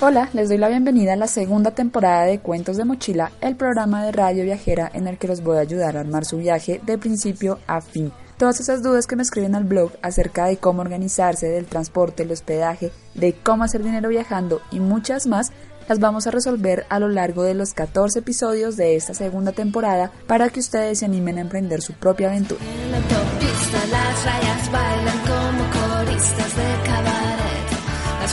Hola, les doy la bienvenida a la segunda temporada de Cuentos de Mochila, el programa de radio viajera en el que los voy a ayudar a armar su viaje de principio a fin. Todas esas dudas que me escriben al blog acerca de cómo organizarse, del transporte, el hospedaje, de cómo hacer dinero viajando y muchas más, las vamos a resolver a lo largo de los 14 episodios de esta segunda temporada para que ustedes se animen a emprender su propia aventura. Las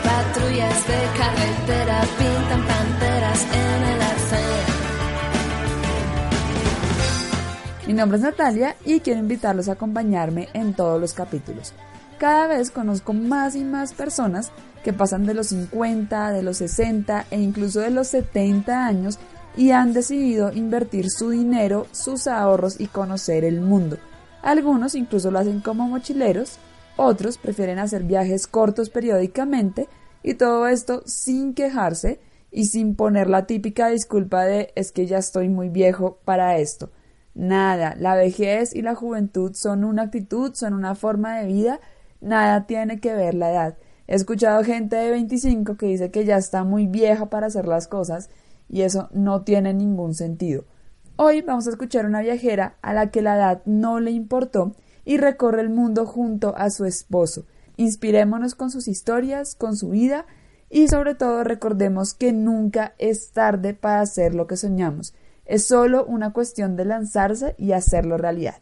patrullas de carretera pintan panteras en el arcén. Mi nombre es Natalia y quiero invitarlos a acompañarme en todos los capítulos. Cada vez conozco más y más personas que pasan de los 50, de los 60 e incluso de los 70 años y han decidido invertir su dinero, sus ahorros y conocer el mundo. Algunos incluso lo hacen como mochileros otros prefieren hacer viajes cortos periódicamente y todo esto sin quejarse y sin poner la típica disculpa de es que ya estoy muy viejo para esto. Nada, la vejez y la juventud son una actitud, son una forma de vida, nada tiene que ver la edad. He escuchado gente de 25 que dice que ya está muy vieja para hacer las cosas y eso no tiene ningún sentido. Hoy vamos a escuchar una viajera a la que la edad no le importó y recorre el mundo junto a su esposo. Inspirémonos con sus historias, con su vida y sobre todo recordemos que nunca es tarde para hacer lo que soñamos. Es solo una cuestión de lanzarse y hacerlo realidad.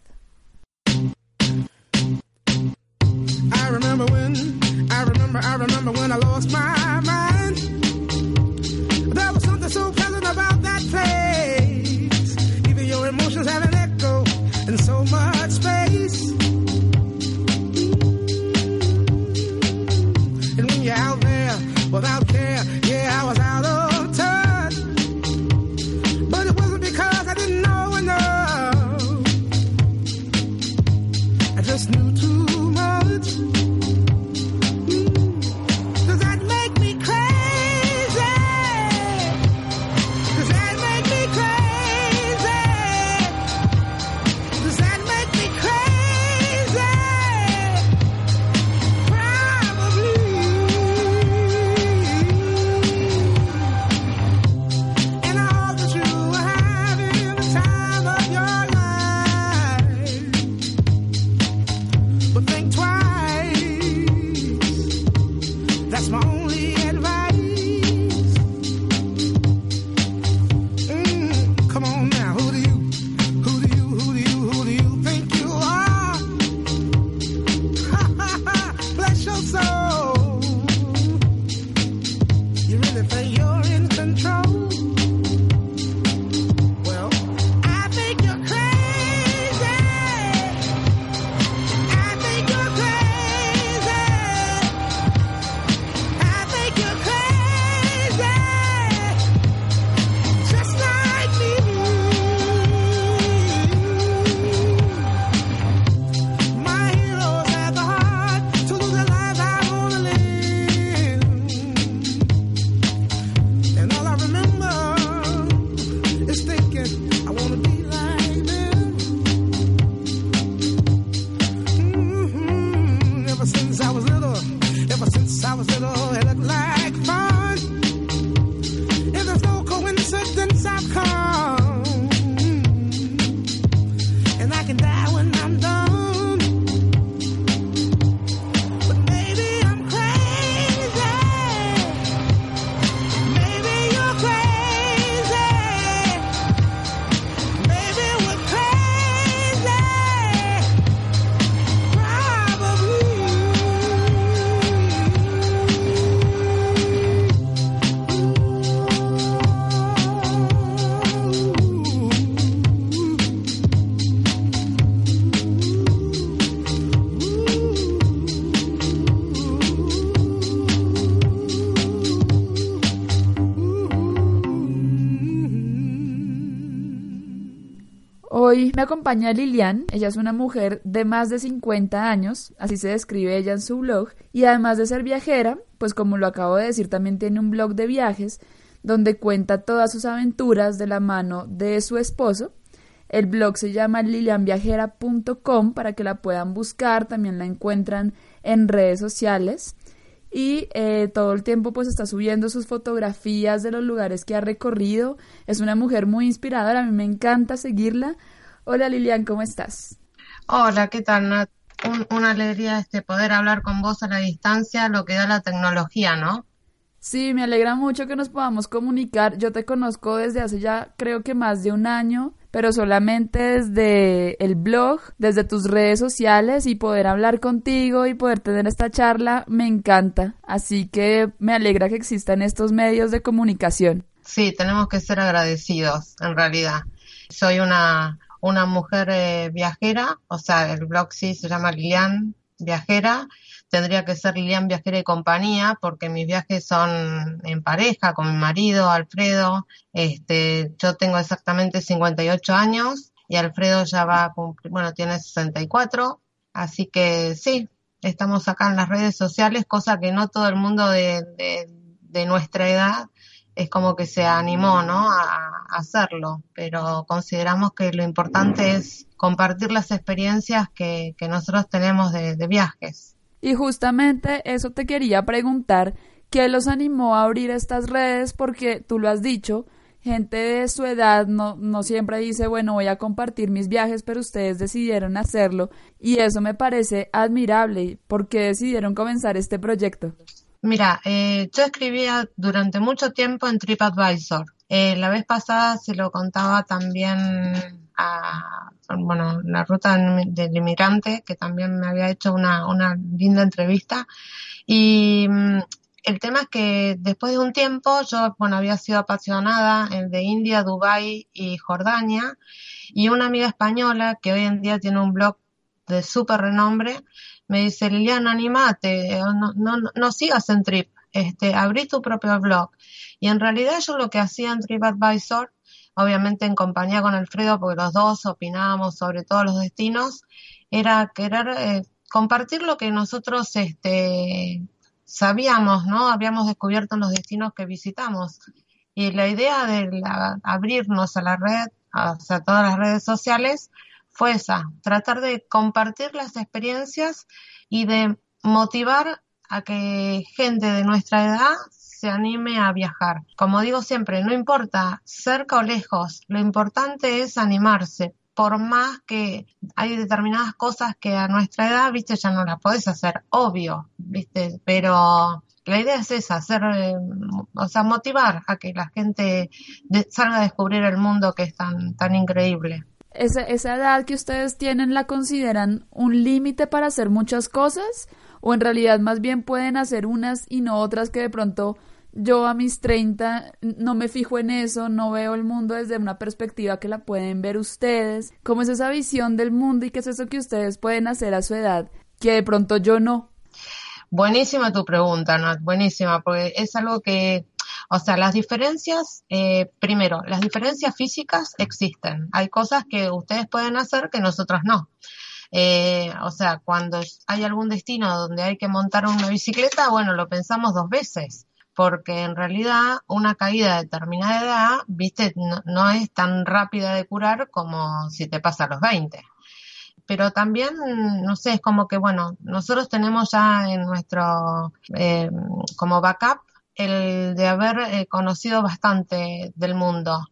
Me acompaña Lilian, ella es una mujer de más de 50 años, así se describe ella en su blog, y además de ser viajera, pues como lo acabo de decir, también tiene un blog de viajes donde cuenta todas sus aventuras de la mano de su esposo. El blog se llama lilianviajera.com para que la puedan buscar, también la encuentran en redes sociales. y eh, todo el tiempo pues está subiendo sus fotografías de los lugares que ha recorrido. Es una mujer muy inspiradora, a mí me encanta seguirla. Hola Lilian, ¿cómo estás? Hola, ¿qué tal Nat? una alegría este poder hablar con vos a la distancia, lo que da la tecnología, ¿no? Sí, me alegra mucho que nos podamos comunicar. Yo te conozco desde hace ya creo que más de un año, pero solamente desde el blog, desde tus redes sociales y poder hablar contigo y poder tener esta charla me encanta. Así que me alegra que existan estos medios de comunicación. Sí, tenemos que ser agradecidos, en realidad. Soy una, una mujer eh, viajera, o sea, el blog sí se llama Lilian Viajera tendría que ser Lilian Viajera y compañía, porque mis viajes son en pareja, con mi marido, Alfredo. Este, yo tengo exactamente 58 años y Alfredo ya va a cumplir, bueno, tiene 64. Así que sí, estamos acá en las redes sociales, cosa que no todo el mundo de, de, nuestra edad es como que se animó, ¿no? A, hacerlo, pero consideramos que lo importante es compartir las experiencias que, que nosotros tenemos de, viajes. Y justamente eso te quería preguntar, ¿qué los animó a abrir estas redes? Porque tú lo has dicho, gente de su edad no, no siempre dice, bueno, voy a compartir mis viajes, pero ustedes decidieron hacerlo y eso me parece admirable. ¿Por qué decidieron comenzar este proyecto? Mira, eh, yo escribía durante mucho tiempo en TripAdvisor. Eh, la vez pasada se lo contaba también a bueno, la ruta del inmigrante, que también me había hecho una, una linda entrevista. Y mm, el tema es que después de un tiempo yo, bueno, había sido apasionada de India, Dubái y Jordania. Y una amiga española que hoy en día tiene un blog de súper renombre, me dice, Liliana, animate, no, no, no sigas en Trip, este, abrí tu propio blog. Y en realidad yo lo que hacía en TripAdvisor obviamente en compañía con Alfredo, porque los dos opinábamos sobre todos los destinos, era querer eh, compartir lo que nosotros este, sabíamos, ¿no? Habíamos descubierto en los destinos que visitamos. Y la idea de abrirnos a la red, a todas las redes sociales, fue esa, tratar de compartir las experiencias y de motivar a que gente de nuestra edad se anime a viajar. Como digo siempre, no importa cerca o lejos, lo importante es animarse. Por más que hay determinadas cosas que a nuestra edad, viste, ya no las podés hacer, obvio, viste, pero la idea es esa, hacer, eh, o sea, motivar a que la gente salga a descubrir el mundo que es tan, tan increíble. Esa, esa edad que ustedes tienen la consideran un límite para hacer muchas cosas o en realidad más bien pueden hacer unas y no otras que de pronto yo a mis 30 no me fijo en eso, no veo el mundo desde una perspectiva que la pueden ver ustedes. ¿Cómo es esa visión del mundo y qué es eso que ustedes pueden hacer a su edad que de pronto yo no? Buenísima tu pregunta, Nat, buenísima, porque es algo que, o sea, las diferencias, eh, primero, las diferencias físicas existen. Hay cosas que ustedes pueden hacer que nosotros no. Eh, o sea, cuando hay algún destino donde hay que montar una bicicleta, bueno, lo pensamos dos veces porque en realidad una caída de determinada edad, viste, no, es tan rápida de curar como si te pasa a los 20. Pero también, no sé, es como que, bueno, nosotros tenemos ya en nuestro, eh, como backup, el de haber eh, conocido bastante del mundo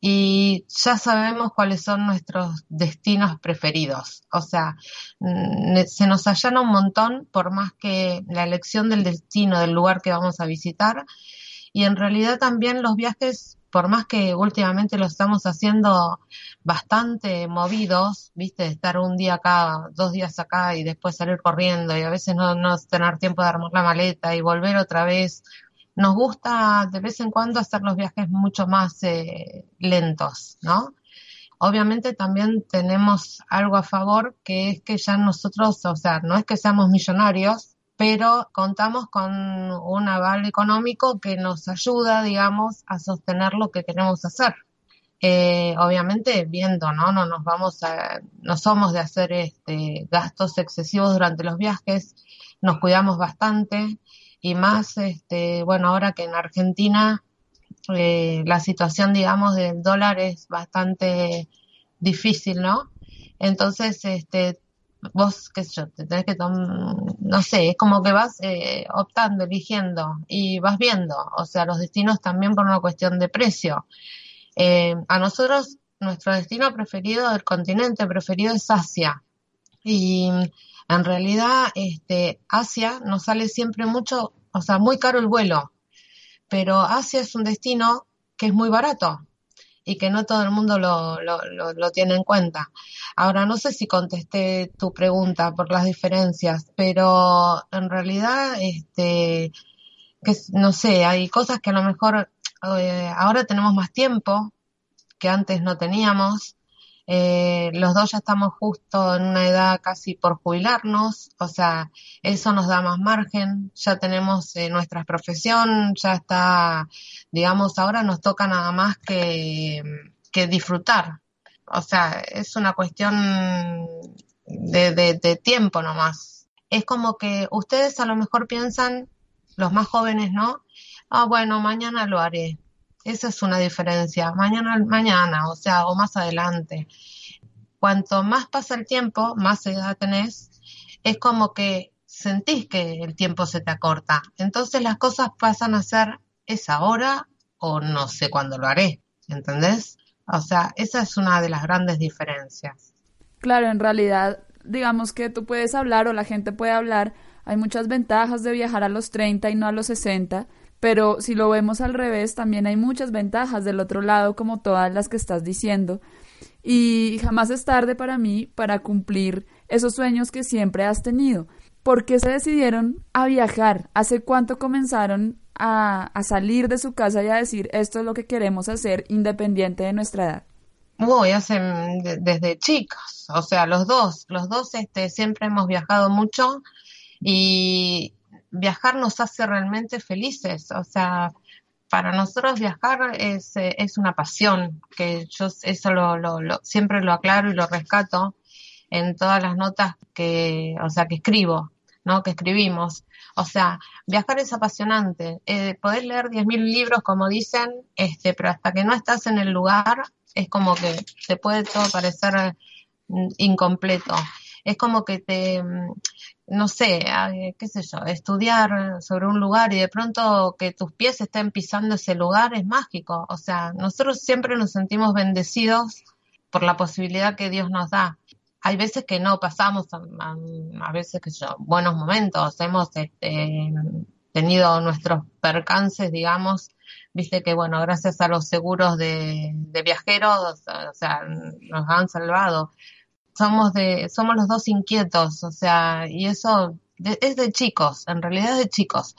y ya sabemos cuáles son nuestros destinos preferidos. O sea, mm, se nos allana un montón por más que la elección del destino, del lugar que vamos a visitar. Y en realidad también los viajes, por más que últimamente lo estamos haciendo bastante movidos, viste, estar un día acá, dos días acá y después salir corriendo y a veces no, no tener tiempo de armar la maleta y volver otra vez nos gusta de vez en cuando hacer los viajes mucho más eh, lentos, ¿no? Obviamente también tenemos algo a favor que es que ya nosotros, o sea, no es que seamos millonarios, pero contamos con un aval económico que nos ayuda, digamos, a sostener lo que queremos hacer. Eh, obviamente viendo, ¿no? No nos vamos a, no somos de hacer este, gastos excesivos durante los viajes, nos cuidamos bastante, y más, este, bueno, ahora que en Argentina eh, la situación, digamos, del dólar es bastante difícil, ¿no? Entonces, este, vos, qué sé yo, te tenés que tomar, no sé, es como que vas eh, optando, eligiendo y vas viendo, o sea, los destinos también por una cuestión de precio. Eh, a nosotros, nuestro destino preferido, el continente preferido es Asia. Y en realidad, este, Asia nos sale siempre mucho, o sea, muy caro el vuelo, pero Asia es un destino que es muy barato y que no todo el mundo lo, lo, lo, tiene en cuenta. Ahora, no sé si contesté tu pregunta por las diferencias, pero en realidad, este, que no sé, hay cosas que a lo mejor eh, ahora tenemos más tiempo que antes no teníamos eh, los dos ya estamos justo en una edad casi por jubilarnos, o sea, eso nos da más margen, ya tenemos eh, nuestra profesión, ya está, digamos, ahora nos toca nada más que, disfrutar. O sea, es una cuestión de, de, de tiempo nomás. Es como que ustedes a lo mejor piensan, los más jóvenes, ¿no? Ah, bueno, mañana lo haré esa es una diferencia. Mañana, mañana, o sea, o más adelante. Cuanto más pasa el tiempo, más edad tenés, es como que sentís que el tiempo se te acorta. Entonces las cosas pasan a ser es ahora o no sé cuándo lo haré. ¿Entendés? O sea, esa es una de las grandes diferencias. Claro, en realidad, digamos que tú puedes hablar o la gente puede hablar. Hay muchas ventajas de viajar a los 30 y no a los 60 pero si lo vemos al revés, también hay muchas ventajas del otro lado, como todas las que estás diciendo. Y jamás es tarde para mí para cumplir esos sueños que siempre has tenido. ¿Por qué se decidieron a viajar? ¿Hace cuánto comenzaron a, a salir de su casa y a decir esto es lo que queremos hacer independiente de nuestra edad? Uy, desde chicos, o sea, los dos, los dos este, siempre hemos viajado mucho y, viajar nos hace realmente felices, o sea, para nosotros viajar es, eh, es una pasión, que yo eso lo, lo, siempre lo aclaro y lo rescato en todas las notas que, o sea, que escribo, ¿no? Que escribimos. O sea, viajar es apasionante. Eh, podés leer 10.000 libros, como dicen, este, pero hasta que no estás en el lugar, es como que te puede todo parecer mm, incompleto. Es como que te, mm, no sé, qué sé yo, estudiar sobre un lugar y de pronto que tus pies estén pisando ese lugar es mágico. O sea, nosotros siempre nos sentimos bendecidos por la posibilidad que Dios nos da. Hay veces que no pasamos, a, veces que yo, buenos momentos, hemos este, tenido nuestros percances, digamos, viste que bueno, gracias a los seguros de, de viajeros, o sea, nos han salvado somos de, somos los dos inquietos, o sea, y eso es de chicos, en realidad es de chicos.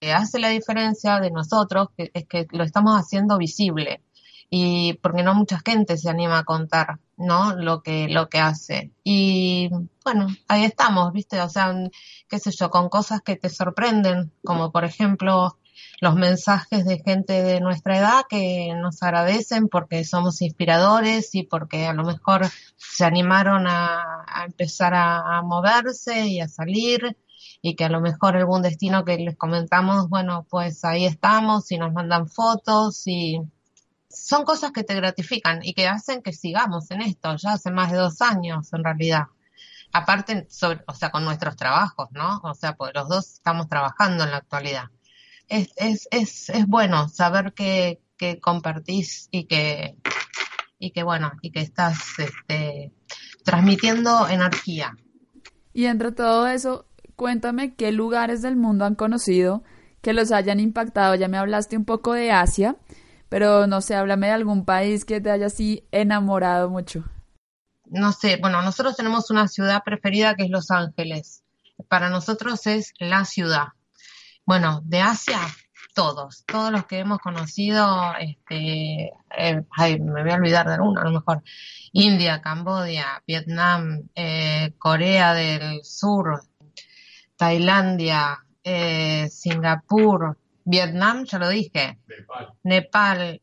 que hace la diferencia de nosotros que, es que lo estamos haciendo visible y porque no mucha gente se anima a contar, ¿no? Lo que, lo que hace. Y bueno, ahí estamos, ¿viste? O sea, qué sé yo, con cosas que te sorprenden, como por ejemplo los mensajes de gente de nuestra edad que nos agradecen porque somos inspiradores y porque a lo mejor se animaron a, empezar a, moverse y a salir y que a lo mejor algún destino que les comentamos, bueno, pues ahí estamos y nos mandan fotos y son cosas que te gratifican y que hacen que sigamos en esto, ya hace más de dos años en realidad. Aparte, sobre, o sea, con nuestros trabajos, ¿no? O sea, pues los dos estamos trabajando en la actualidad es, es, es, es bueno saber que, que compartís y que, y que bueno, y que estás este, transmitiendo energía. Y entre todo eso, cuéntame qué lugares del mundo han conocido que los hayan impactado. Ya me hablaste un poco de Asia, pero no sé, háblame de algún país que te haya así enamorado mucho. No sé, bueno, nosotros tenemos una ciudad preferida que es Los Ángeles. Para nosotros es la ciudad. Bueno, de Asia, todos, todos los que hemos conocido, este, eh, ay, me voy a olvidar de alguno, a lo mejor, India, Cambodia, Vietnam, eh, Corea del Sur, Tailandia, eh, Singapur, Vietnam, ya lo dije, Nepal, Nepal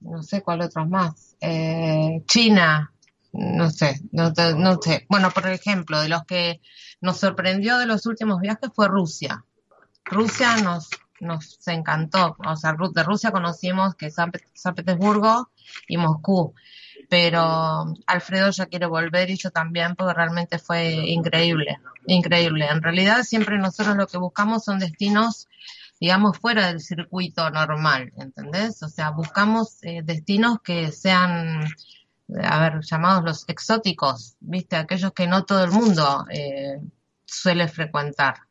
no sé cuál otros más, eh, China, no sé, no, no sé. Bueno, por ejemplo, de los que nos sorprendió de los últimos viajes fue Rusia. Rusia nos, nos encantó. O sea, de Rusia conocimos que San, San Petersburgo y Moscú. pero Alfredo ya quiere volver y yo también porque realmente fue increíble, increíble. En realidad siempre nosotros lo que buscamos son destinos, digamos, fuera del circuito normal, ¿entendés? O sea, buscamos eh, destinos que sean, a ver, llamados los exóticos, ¿viste? Aquellos que no todo el mundo eh, suele frecuentar.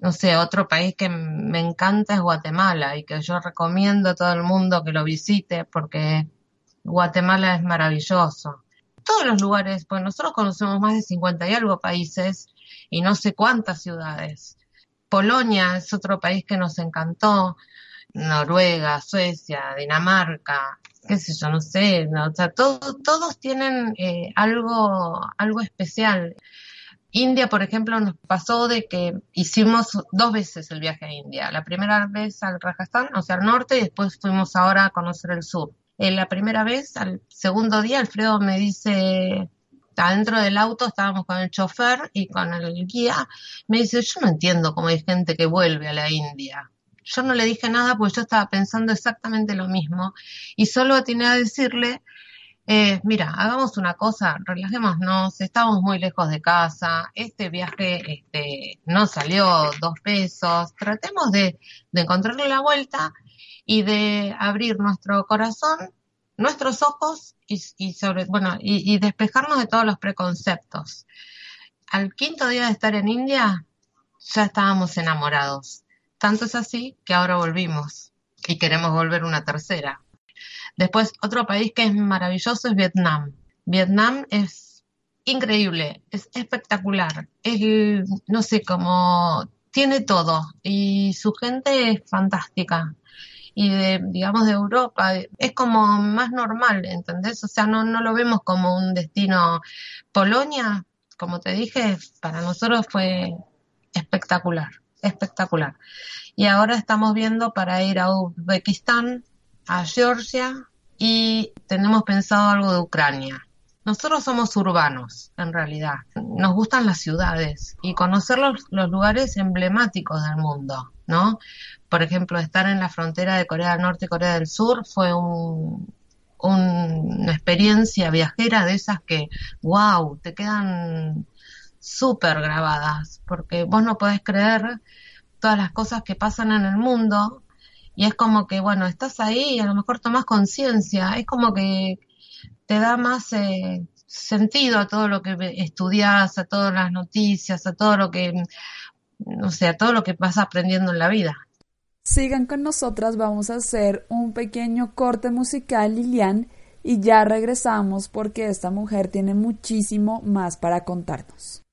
No sé, otro país que me encanta es Guatemala y que yo recomiendo a todo el mundo que lo visite porque Guatemala es maravilloso. Todos los lugares, pues nosotros conocemos más de 50 y algo países y no sé cuántas ciudades. Polonia es otro país que nos encantó. Noruega, Suecia, Dinamarca, qué sé yo, no sé, o sea, todos tienen eh, algo, algo especial. India, por ejemplo, nos pasó de que hicimos dos veces el viaje a India. La primera vez al Rajasthan, o sea, al norte, y después fuimos ahora a conocer el sur. En la primera vez, al segundo día, Alfredo me dice, adentro del auto estábamos con el chofer y con el guía, me dice, yo no entiendo cómo hay gente que vuelve a la India. Yo no le dije nada porque yo estaba pensando exactamente lo mismo y solo tenía a decirle, eh, mira, hagamos una cosa, relajémonos, estamos muy lejos de casa, este viaje este, no salió dos pesos, tratemos de, encontrarle la vuelta y de abrir nuestro corazón, nuestros ojos y, sobre, bueno, y, y despejarnos de todos los preconceptos. Al quinto día de estar en India, ya estábamos enamorados. Tanto es así que ahora volvimos y queremos volver una tercera. Después, otro país que es maravilloso es Vietnam. Vietnam es increíble, es espectacular. Es, no sé, cómo tiene todo y su gente es fantástica y de, digamos, de Europa, es como más normal, ¿entendés? O sea, no, no lo vemos como un destino. Polonia, como te dije, para nosotros fue espectacular, espectacular. Y ahora estamos viendo para ir a Uzbekistán, a Georgia y tenemos pensado algo de Ucrania. Nosotros somos urbanos, en realidad. Nos gustan las ciudades y conocer los, los lugares emblemáticos del mundo, ¿no? por ejemplo, estar en la frontera de Corea del Norte y Corea del Sur fue un, una experiencia viajera de esas que, wow, te quedan súper grabadas, porque vos no podés creer todas las cosas que pasan en el mundo y es como que, bueno, estás ahí y a lo mejor tomas conciencia, es como que te da más eh, sentido a todo lo que estudias, a todas las noticias, a todo lo que, no sé, a todo lo que vas aprendiendo en la vida. Sigan con nosotras, vamos a hacer un pequeño corte musical, Lilian, y ya regresamos porque esta mujer tiene muchísimo más para contarnos.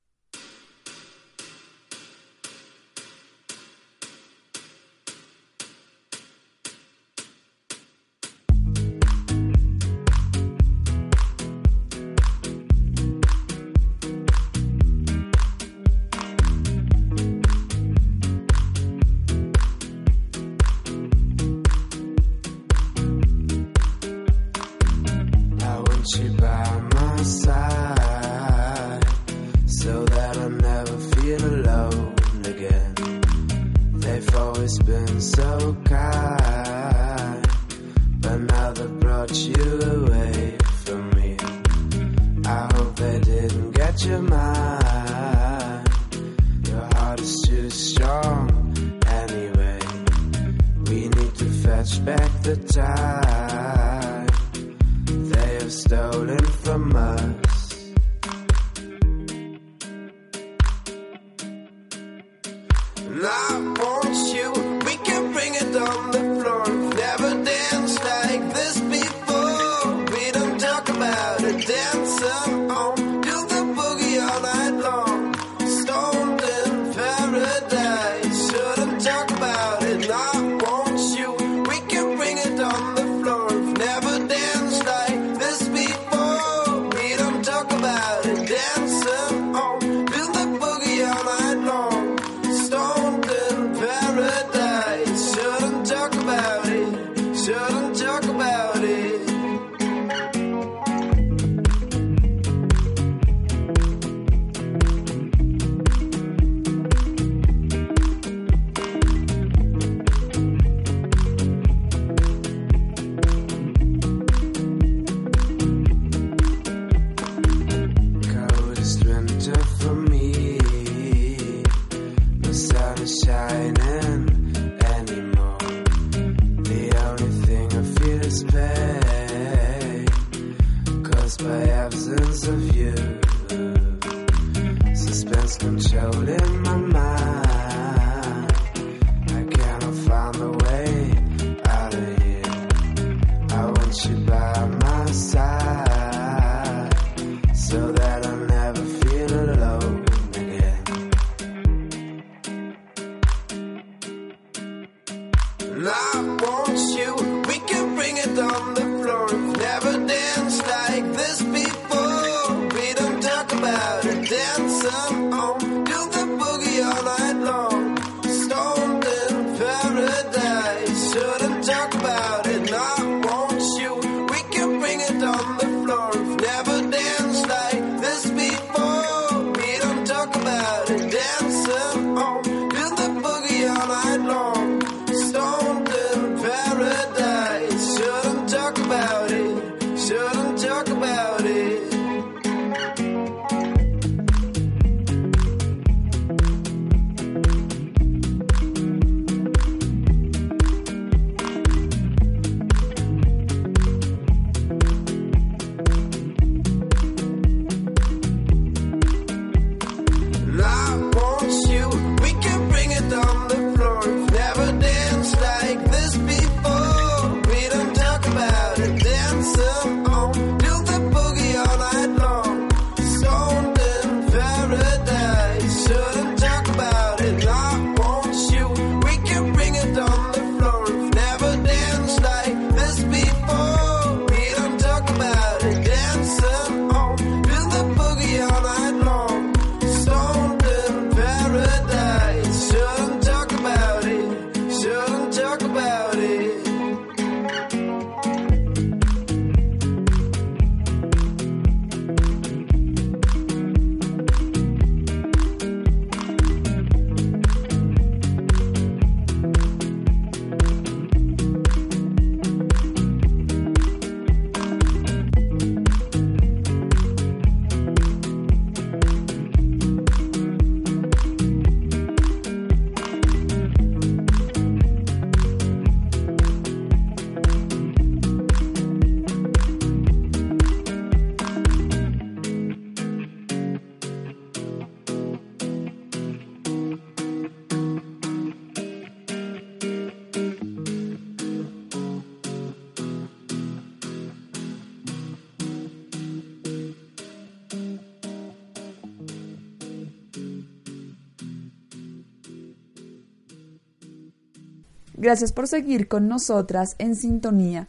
Gracias por seguir con nosotras en sintonía.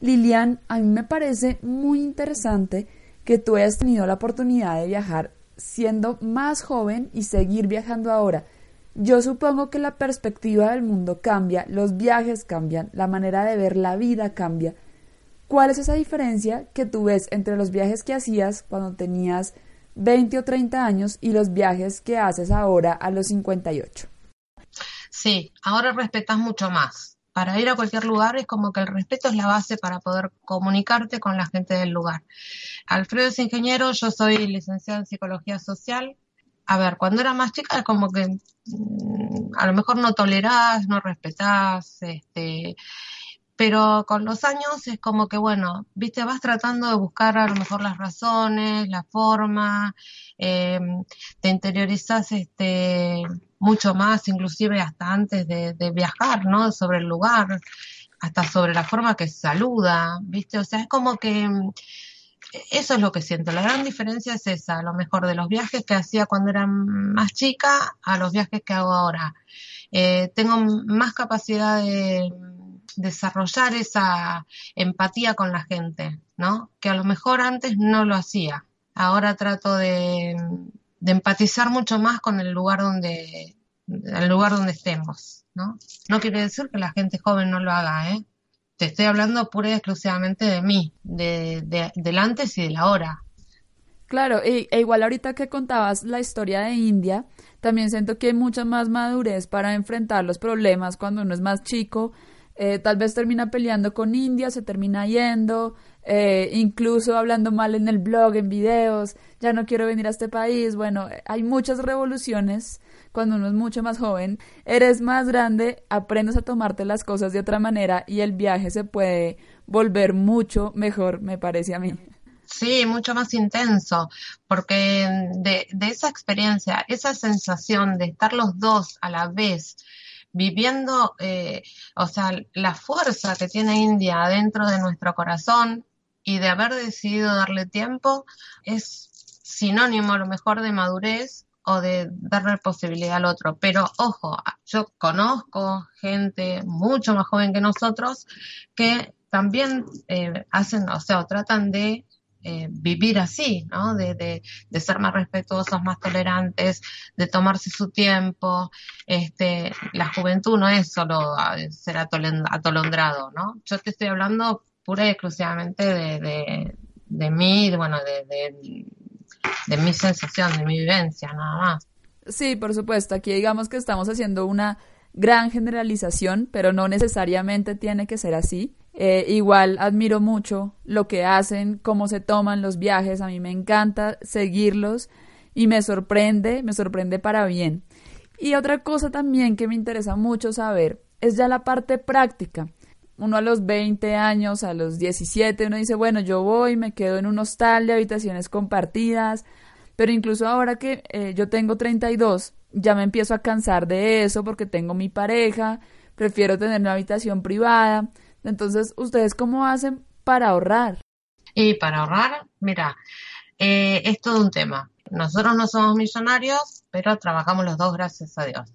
Lilian, a mí me parece muy interesante que tú hayas tenido la oportunidad de viajar siendo más joven y seguir viajando ahora. Yo supongo que la perspectiva del mundo cambia, los viajes cambian, la manera de ver la vida cambia. ¿Cuál es esa diferencia que tú ves entre los viajes que hacías cuando tenías 20 o 30 años y los viajes que haces ahora a los 58? Sí, ahora respetas mucho más. Para ir a cualquier lugar es como que el respeto es la base para poder comunicarte con la gente del lugar. Alfredo es ingeniero, yo soy licenciada en psicología social. A ver, cuando era más chica es como que mm, a lo mejor no tolerás, no respetás, este, pero con los años es como que, bueno, viste, vas tratando de buscar a lo mejor las razones, la forma, eh, te interiorizas este, mucho más, inclusive hasta antes de, viajar, ¿no? Sobre el lugar, hasta sobre la forma que saluda, ¿viste? O sea, es como que mm, eso es lo que siento. La gran diferencia es esa, a lo mejor de los viajes que hacía cuando era más chica a los viajes que hago ahora. Eh, tengo más capacidad de desarrollar esa empatía con la gente, ¿no? Que a lo mejor antes no lo hacía. Ahora trato de, de empatizar mucho más con el lugar donde, el lugar donde estemos, ¿no? No quiere decir que la gente joven no lo haga, ¿eh? Te estoy hablando pura y exclusivamente de mí, de, de, del antes y del ahora. Claro, e, e, igual ahorita que contabas la historia de India, también siento que hay mucha más madurez para enfrentar los problemas cuando uno es más chico. Eh, tal vez termina peleando con India, se termina yendo, eh, incluso hablando mal en el blog, en videos, ya no quiero venir a este país. Bueno, hay muchas revoluciones cuando uno es mucho más joven. Eres más grande, aprendes a tomarte las cosas de otra manera y el viaje se puede volver mucho mejor, me parece a mí. Sí, mucho más intenso, porque de, de esa experiencia, esa sensación de estar los dos a la vez, viviendo, eh, o sea, la fuerza que tiene India dentro de nuestro corazón, y de haber decidido darle tiempo es sinónimo a lo mejor de madurez o de darle posibilidad al otro. Pero ojo, yo conozco gente mucho más joven que nosotros que también eh, hacen, o sea, tratan de eh, vivir así, ¿no? De, de, de, ser más respetuosos, más tolerantes, de tomarse su tiempo. Este, la juventud no es solo ah, ser atolondrado, ¿no? Yo te estoy hablando y exclusivamente de, de, de mí, bueno, de, de, de mi sensación, de mi vivencia, nada más. Sí, por supuesto. Aquí digamos que estamos haciendo una gran generalización, pero no necesariamente tiene que ser así. Eh, igual admiro mucho lo que hacen, cómo se toman los viajes, a mí me encanta seguirlos y me sorprende, me sorprende para bien. Y otra cosa también que me interesa mucho saber es ya la parte práctica. Uno a los 20 años, a los 17, uno dice, bueno, yo voy, me quedo en un hostal de habitaciones compartidas, pero incluso ahora que eh, yo tengo 32, ya me empiezo a cansar de eso porque tengo mi pareja, prefiero tener una habitación privada. Entonces, ¿ustedes cómo hacen para ahorrar? Y para ahorrar, mira, eh, es todo un tema. Nosotros no somos millonarios, pero trabajamos los dos, gracias a Dios.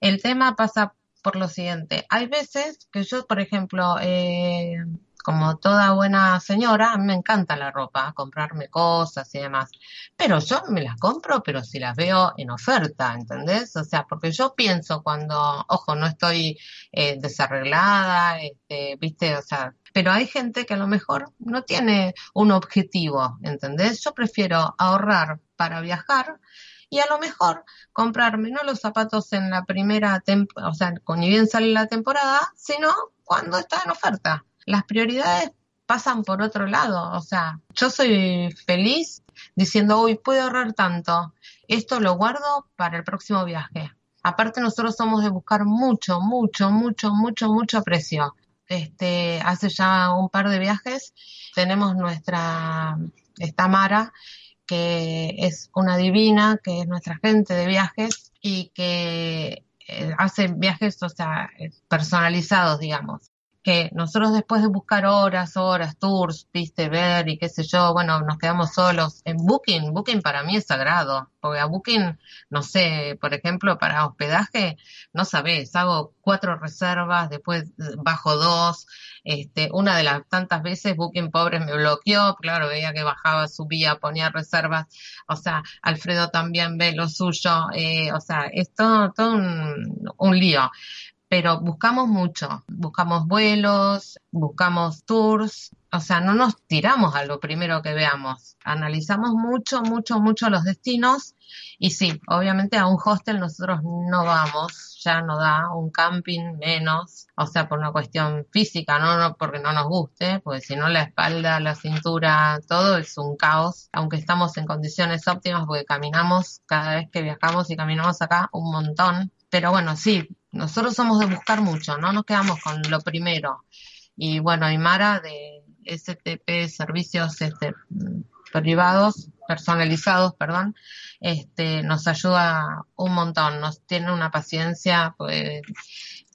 El tema pasa por lo siguiente. Hay veces que yo, por ejemplo, eh, como toda buena señora, a mí me encanta la ropa, comprarme cosas y demás. Pero yo me las compro, pero si las veo en oferta, ¿entendés? O sea, porque yo pienso cuando, ojo, no estoy eh, desarreglada, este, viste, o sea, pero hay gente que a lo mejor no tiene un objetivo, ¿entendés? Yo prefiero ahorrar para viajar y a lo mejor comprarme no los zapatos en la primera o sea, ni bien sale la temporada, sino cuando está en oferta las prioridades pasan por otro lado. O sea, yo soy feliz diciendo, uy, puedo ahorrar tanto. Esto lo guardo para el próximo viaje. Aparte nosotros somos de buscar mucho, mucho, mucho, mucho, mucho precio. Este, hace ya un par de viajes tenemos nuestra, esta Mara, que es una divina, que es nuestra gente de viajes y que eh, hace viajes, o sea, personalizados, digamos que nosotros después de buscar horas, horas, tours, viste, ver y qué sé yo, bueno, nos quedamos solos en Booking. Booking para mí es sagrado, porque a Booking, no sé, por ejemplo, para hospedaje, no sabes, hago cuatro reservas, después bajo dos, este, una de las tantas veces Booking pobre me bloqueó, claro, veía que bajaba, subía, ponía reservas, o sea, Alfredo también ve lo suyo, eh, o sea, es todo, todo un, un lío pero buscamos mucho, buscamos vuelos, buscamos tours, o sea, no nos tiramos a lo primero que veamos, analizamos mucho, mucho, mucho los destinos y sí, obviamente a un hostel nosotros no vamos, ya no da, un camping menos, o sea, por una cuestión física, no, no porque no nos guste, porque si no la espalda, la cintura, todo es un caos, aunque estamos en condiciones óptimas porque caminamos cada vez que viajamos y caminamos acá un montón, pero bueno, sí, nosotros somos de buscar mucho, no nos quedamos con lo primero. Y bueno, Aymara de STP, servicios este, privados, personalizados, perdón, este, nos ayuda un montón, nos tiene una paciencia, pues,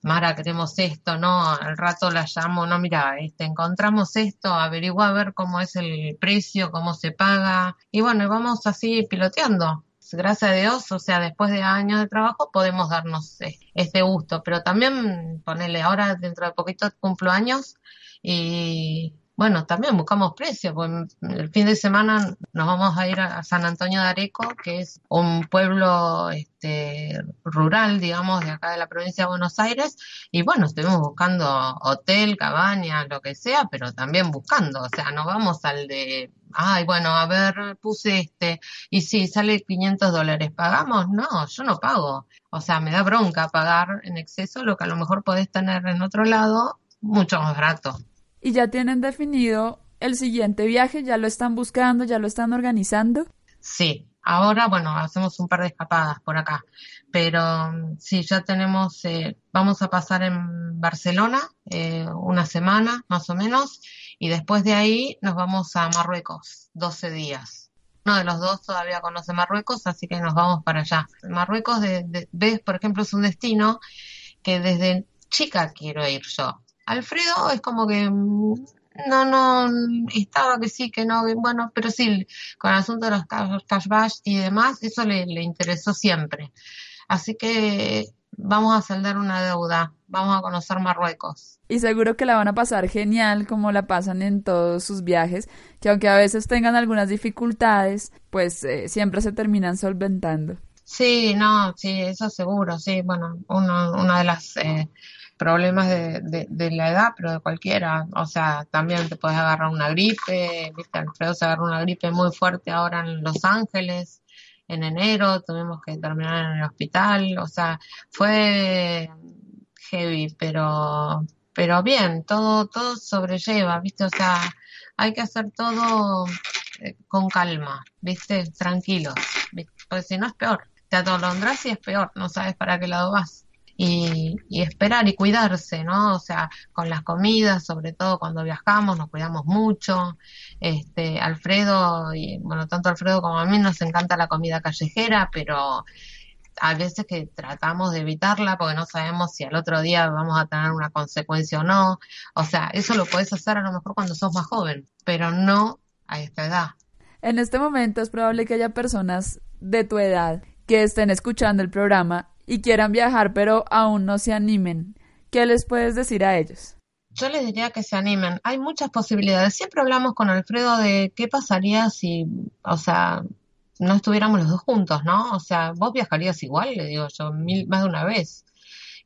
Mara, queremos esto, no, al rato la llamo, no, mira, este, encontramos esto, averigua a ver cómo es el precio, cómo se paga, y bueno, vamos así piloteando gracias a Dios, o sea, después de años de trabajo podemos darnos este gusto, pero también ponerle ahora dentro de poquito cumplo años y bueno, también buscamos precios, porque el fin de semana nos vamos a ir a San Antonio de Areco, que es un pueblo este, rural, digamos, de acá de la provincia de Buenos Aires, y bueno, estuvimos buscando hotel, cabaña, lo que sea, pero también buscando, o sea, no vamos al de, ay, bueno, a ver, puse este, y si sale 500 dólares, ¿pagamos? No, yo no pago. O sea, me da bronca pagar en exceso lo que a lo mejor podés tener en otro lado mucho más barato y ya tienen definido el siguiente viaje, ya lo están buscando, ya lo están organizando. Sí, ahora, bueno, hacemos un par de escapadas por acá, pero mm, sí, ya tenemos, eh, vamos a pasar en Barcelona eh, una semana más o menos y después de ahí nos vamos a Marruecos, 12 días. Uno de los dos todavía conoce Marruecos, así que nos vamos para allá. Marruecos, de, ves, por ejemplo, es un destino que desde chica quiero ir yo. Alfredo es como que mm, no, no, estaba que sí, que no, bueno, pero sí, con el asunto de los cashbash y demás, eso le, interesó siempre. Así que vamos a saldar una deuda, vamos a conocer Marruecos. Y seguro que la van a pasar genial como la pasan en todos sus viajes, que aunque a veces tengan algunas dificultades, pues eh, siempre se terminan solventando. Sí, no, sí, eso seguro, sí, bueno, uno, una de las eh, problemas de, de, la edad, pero de cualquiera, o sea, también te puedes agarrar una gripe, viste, Alfredo se agarró una gripe muy fuerte ahora en Los Ángeles, en enero, tuvimos que terminar en el hospital, o sea, fue heavy, pero, pero bien, todo, todo sobrelleva, viste, o sea, hay que hacer todo eh, con calma, viste, tranquilos, porque si no es peor, te atolondras y es peor, no sabes para qué lado vas. Y, y, esperar y cuidarse, ¿no? O sea, con las comidas, sobre todo cuando viajamos, nos cuidamos mucho. Este, Alfredo, y bueno, tanto Alfredo como a mí nos encanta la comida callejera, pero a veces que tratamos de evitarla porque no sabemos si al otro día vamos a tener una consecuencia o no. O sea, eso lo puedes hacer a lo mejor cuando sos más joven, pero no a esta edad. En este momento es probable que haya personas de tu edad que estén escuchando el programa y quieran viajar pero aún no se animen. ¿Qué les puedes decir a ellos? Yo les diría que se animen. Hay muchas posibilidades. Siempre hablamos con Alfredo de qué pasaría si, o sea, no estuviéramos los dos juntos, ¿no? O sea, vos viajarías igual, le digo yo, mil, más de una vez.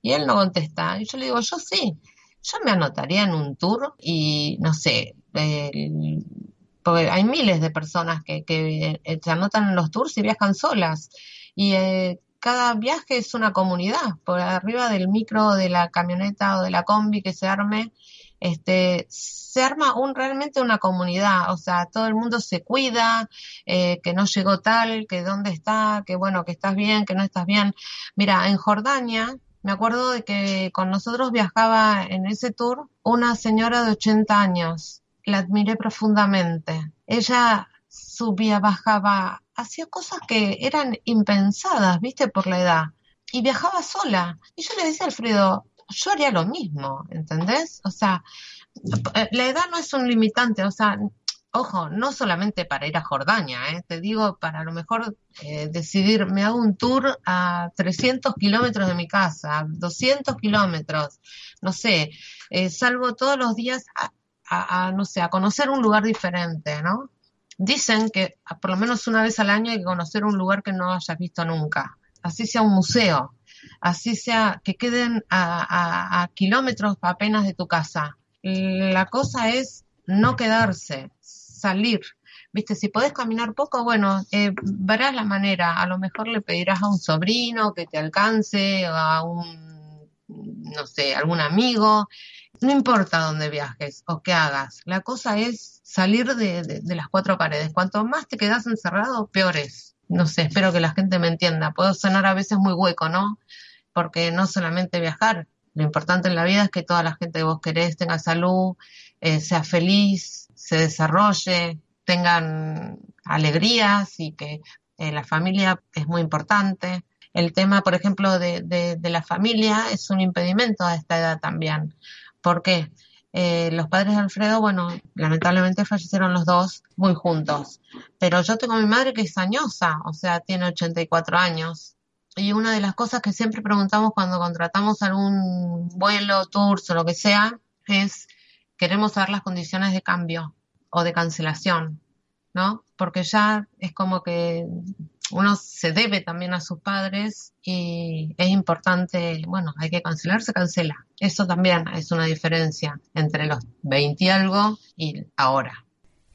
Y él no contesta. Y yo le digo, yo sí. Yo me anotaría en un tour y, no sé, porque hay miles de personas que, que eh, se anotan en los tours y viajan solas. Y eh, cada viaje es una comunidad. Por arriba del micro, de la camioneta o de la combi que se arme, este, se arma un, realmente una comunidad, o sea, todo el mundo se cuida, eh, que no llegó tal, que dónde está, que bueno, que estás bien, que no estás bien. Mira, en Jordania, me acuerdo de que con nosotros viajaba en ese tour una señora de 80 años. La admiré profundamente. Ella subía, bajaba, hacía cosas que eran impensadas, viste, por la edad. Y viajaba sola. Y yo le decía a Alfredo, yo haría lo mismo, ¿entendés? O sea, la edad no es un limitante, o sea, ojo, no solamente para ir a Jordania, ¿eh? te digo, para a lo mejor eh, decidir, me hago un tour a 300 kilómetros de mi casa, 200 kilómetros, no sé, eh, salgo todos los días a, no sé, a conocer un lugar diferente, ¿no? Dicen que por lo menos una vez al año hay que conocer un lugar que no hayas visto nunca, así sea un museo, así sea que queden a, kilómetros apenas de tu casa. La cosa es no quedarse, salir. Viste, si podés caminar poco, bueno, eh, verás la manera. A lo mejor le pedirás a un sobrino que te alcance, a un, no sé, algún amigo. No importa dónde viajes o qué hagas. La cosa es salir de, de las cuatro paredes. Cuanto más te quedas encerrado, peor es. No sé, espero que la gente me entienda. Puedo sonar a veces muy hueco, ¿no? porque no solamente viajar, lo importante en la vida es que toda la gente que vos querés tenga salud, eh, sea feliz, se desarrolle, tengan alegrías y que eh, la familia es muy importante. El tema, por ejemplo, de, de, la familia es un impedimento a esta edad también. ¿Por qué? Eh, los padres de Alfredo, bueno, lamentablemente fallecieron los dos muy juntos. Pero yo tengo a mi madre que es añosa, o sea, tiene 84 años y una de las cosas que siempre preguntamos cuando contratamos algún vuelo, tours o lo que sea, es queremos saber las condiciones de cambio o de cancelación, ¿no? Porque ya es como que uno se debe también a sus padres y es importante, bueno, hay que cancelar, se cancela. Eso también es una diferencia entre los 20 y algo y ahora.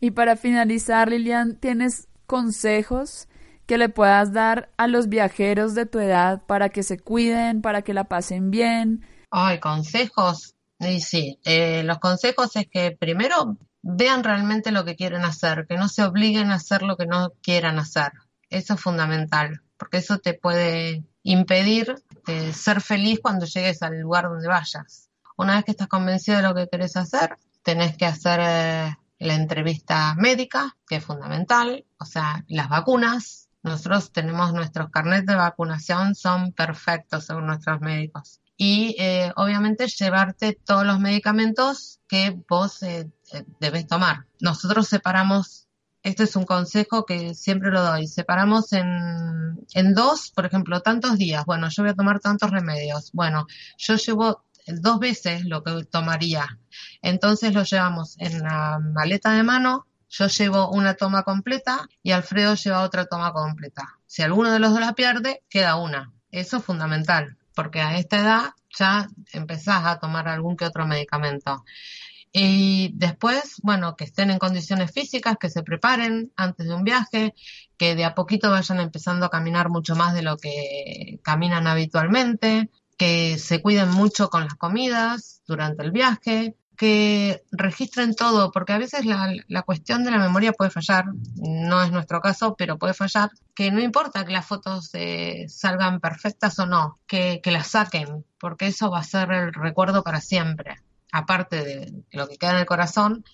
Y para finalizar, Lilian, ¿tienes consejos que le puedas dar a los viajeros de tu edad para que se cuiden, para que la pasen bien? Ay, consejos. Y sí, eh, los consejos es que primero vean realmente lo que quieren hacer, que no se obliguen a hacer lo que no quieran hacer. Eso es fundamental, porque eso te puede impedir eh, ser feliz cuando llegues al lugar donde vayas. Una vez que estás convencido de lo que quieres hacer, tenés que hacer eh, la entrevista médica, que es fundamental, o sea, las vacunas, nosotros tenemos nuestros carnets de vacunación, son perfectos según nuestros médicos. Y eh, obviamente llevarte todos los medicamentos que vos debes tomar. Nosotros separamos este es un consejo que siempre lo doy. Separamos en, en dos, por ejemplo, tantos días. Bueno, yo voy a tomar tantos remedios. Bueno, yo llevo dos veces lo que tomaría. Entonces lo llevamos en la maleta de mano. Yo llevo una toma completa y Alfredo lleva otra toma completa. Si alguno de los dos la pierde, queda una. Eso es fundamental, porque a esta edad ya empezás a tomar algún que otro medicamento. Y después, bueno, que estén en condiciones físicas, que se preparen antes de un viaje, que de a poquito vayan empezando a caminar mucho más de lo que caminan habitualmente, que se cuiden mucho con las comidas durante el viaje, que registren todo, porque a veces la, la, cuestión de la memoria puede fallar, no es nuestro caso, pero puede fallar, que no importa que las fotos eh, salgan perfectas o no, que, que las saquen, porque eso va a ser el recuerdo para siempre aparte de lo que queda en el corazón,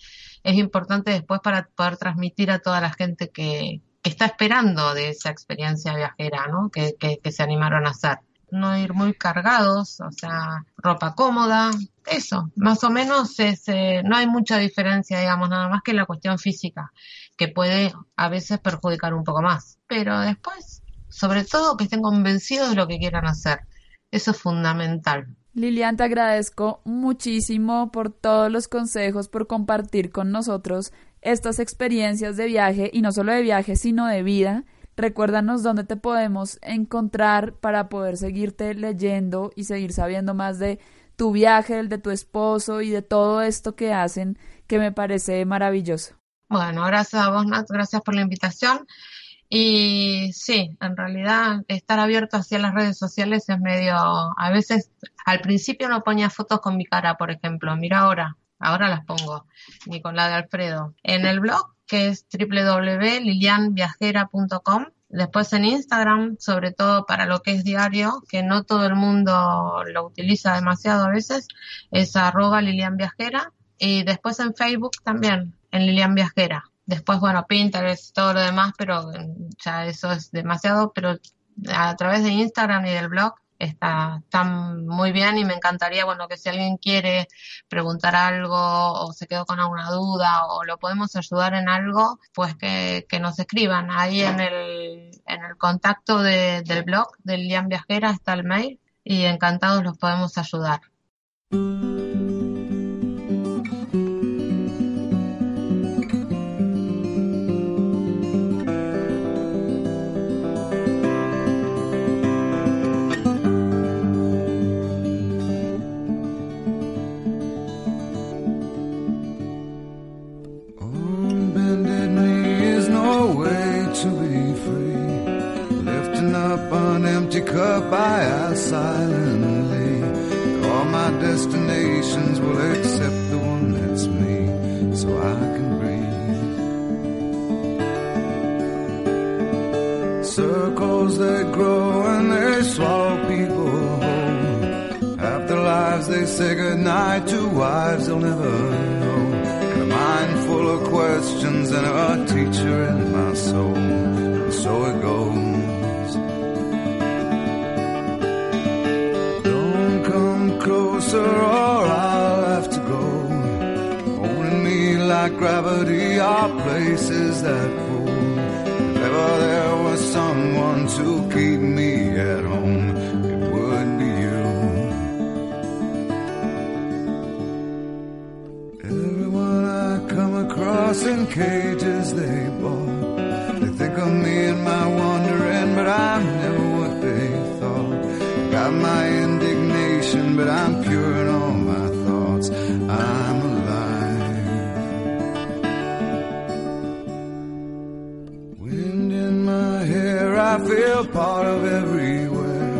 es importante después para poder transmitir a toda la gente que, está esperando de esa experiencia viajera, ¿no? Que, se animaron a hacer. No ir muy cargados, o sea, ropa cómoda, eso, más o menos es, eh, no hay mucha diferencia, digamos, nada más que la cuestión física, que puede a veces perjudicar un poco más. Pero después, sobre todo, que estén convencidos de lo que quieran hacer. Eso es fundamental. Lilian, te agradezco muchísimo por todos los consejos, por compartir con nosotros estas experiencias de viaje y no solo de viaje, sino de vida. Recuérdanos dónde te podemos encontrar para poder seguirte leyendo y seguir sabiendo más de tu viaje, el de tu esposo y de todo esto que hacen, que me parece maravilloso. Bueno, gracias a vos, gracias por la invitación. Y sí, en realidad estar abierto hacia las redes sociales es medio, a veces al principio no ponía fotos con mi cara, por ejemplo, mira ahora, ahora las pongo, ni con la de Alfredo. En el blog, que es www.lilianviajera.com, después en Instagram, sobre todo para lo que es diario, que no todo el mundo lo utiliza demasiado a veces, es arroba Lilian Viajera, y después en Facebook también, en Lilian Viajera. Después, bueno, Pinterest, todo lo demás, pero ya eso es demasiado, pero a través de Instagram y del blog está, está muy bien y me encantaría, bueno, que si alguien quiere preguntar algo o se quedó con alguna duda o lo podemos ayudar en algo, pues que, que nos escriban. Ahí en el, en el contacto de, del blog de Lilian Viajera está el mail y encantados los podemos ayudar. Cup I ask silently. All my destinations will accept the one that's me, so I can breathe. Circles they grow and they swallow people whole. After lives they say goodnight to wives they'll never know. A mind full of questions and a teacher in my soul. So it goes. closer or I'll have to go. Holding me like gravity are places that pull. If ever there was someone to keep me at home, it would be you. Everyone I come across in cages they bought. Of me and my wandering, but I'm never what they thought. Got my indignation, but I'm pure in all my thoughts. I'm alive. Wind in my hair, I feel part of everywhere.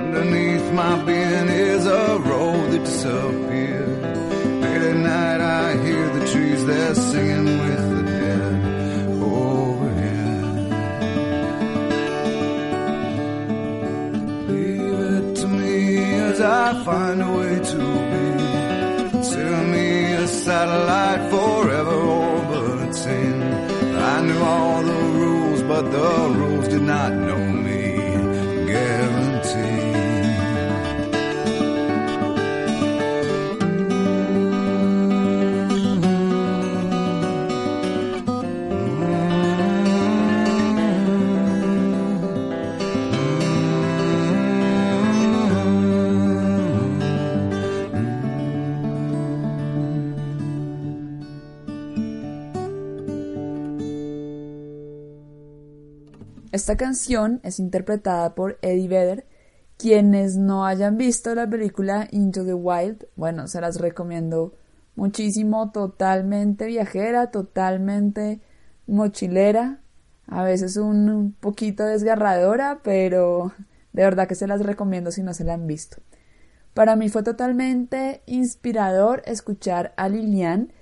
Underneath my being is a road that disappeared. Late at night, I hear the trees, they're singing with find a way to be. Consider me a satellite forever orbiting. I knew all the rules, but the rules did not know me. Esta canción es interpretada por Eddie Vedder. Quienes no hayan visto la película Into the Wild, bueno, se las recomiendo muchísimo, totalmente viajera, totalmente mochilera, a veces un poquito desgarradora, pero de verdad que se las recomiendo si no se la han visto. Para mí fue totalmente inspirador escuchar a Lilian.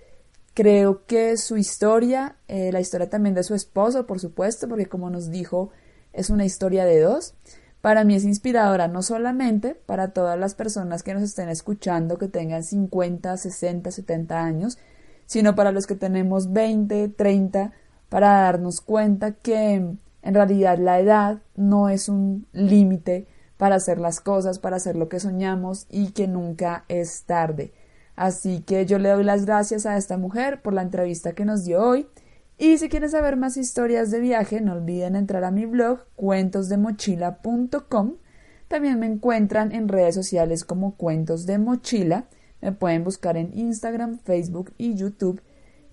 Creo que su historia, eh, la historia también de su esposo, por supuesto, porque como nos dijo, es una historia de dos. Para mí es inspiradora no solamente para todas las personas que nos estén escuchando que tengan 50, 60, 70 años, sino para los que tenemos 20, 30, para darnos cuenta que en realidad la edad no es un límite para hacer las cosas, para hacer lo que soñamos y que nunca es tarde. Así que yo le doy las gracias a esta mujer por la entrevista que nos dio hoy. Y si quieren saber más historias de viaje, no olviden entrar a mi blog cuentosdemochila.com. También me encuentran en redes sociales como Cuentos de Mochila. Me pueden buscar en Instagram, Facebook y YouTube.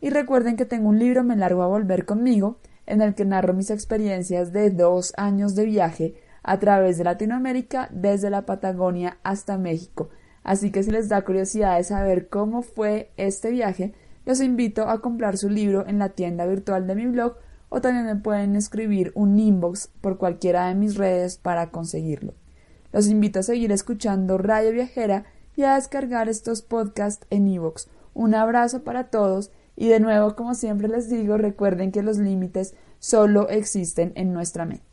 Y recuerden que tengo un libro Me largo a volver conmigo, en el que narro mis experiencias de dos años de viaje a través de Latinoamérica, desde la Patagonia hasta México. Así que si les da curiosidad de saber cómo fue este viaje, los invito a comprar su libro en la tienda virtual de mi blog o también me pueden escribir un inbox por cualquiera de mis redes para conseguirlo. Los invito a seguir escuchando Radio Viajera y a descargar estos podcasts en iVoox. Un abrazo para todos y de nuevo, como siempre les digo, recuerden que los límites solo existen en nuestra mente.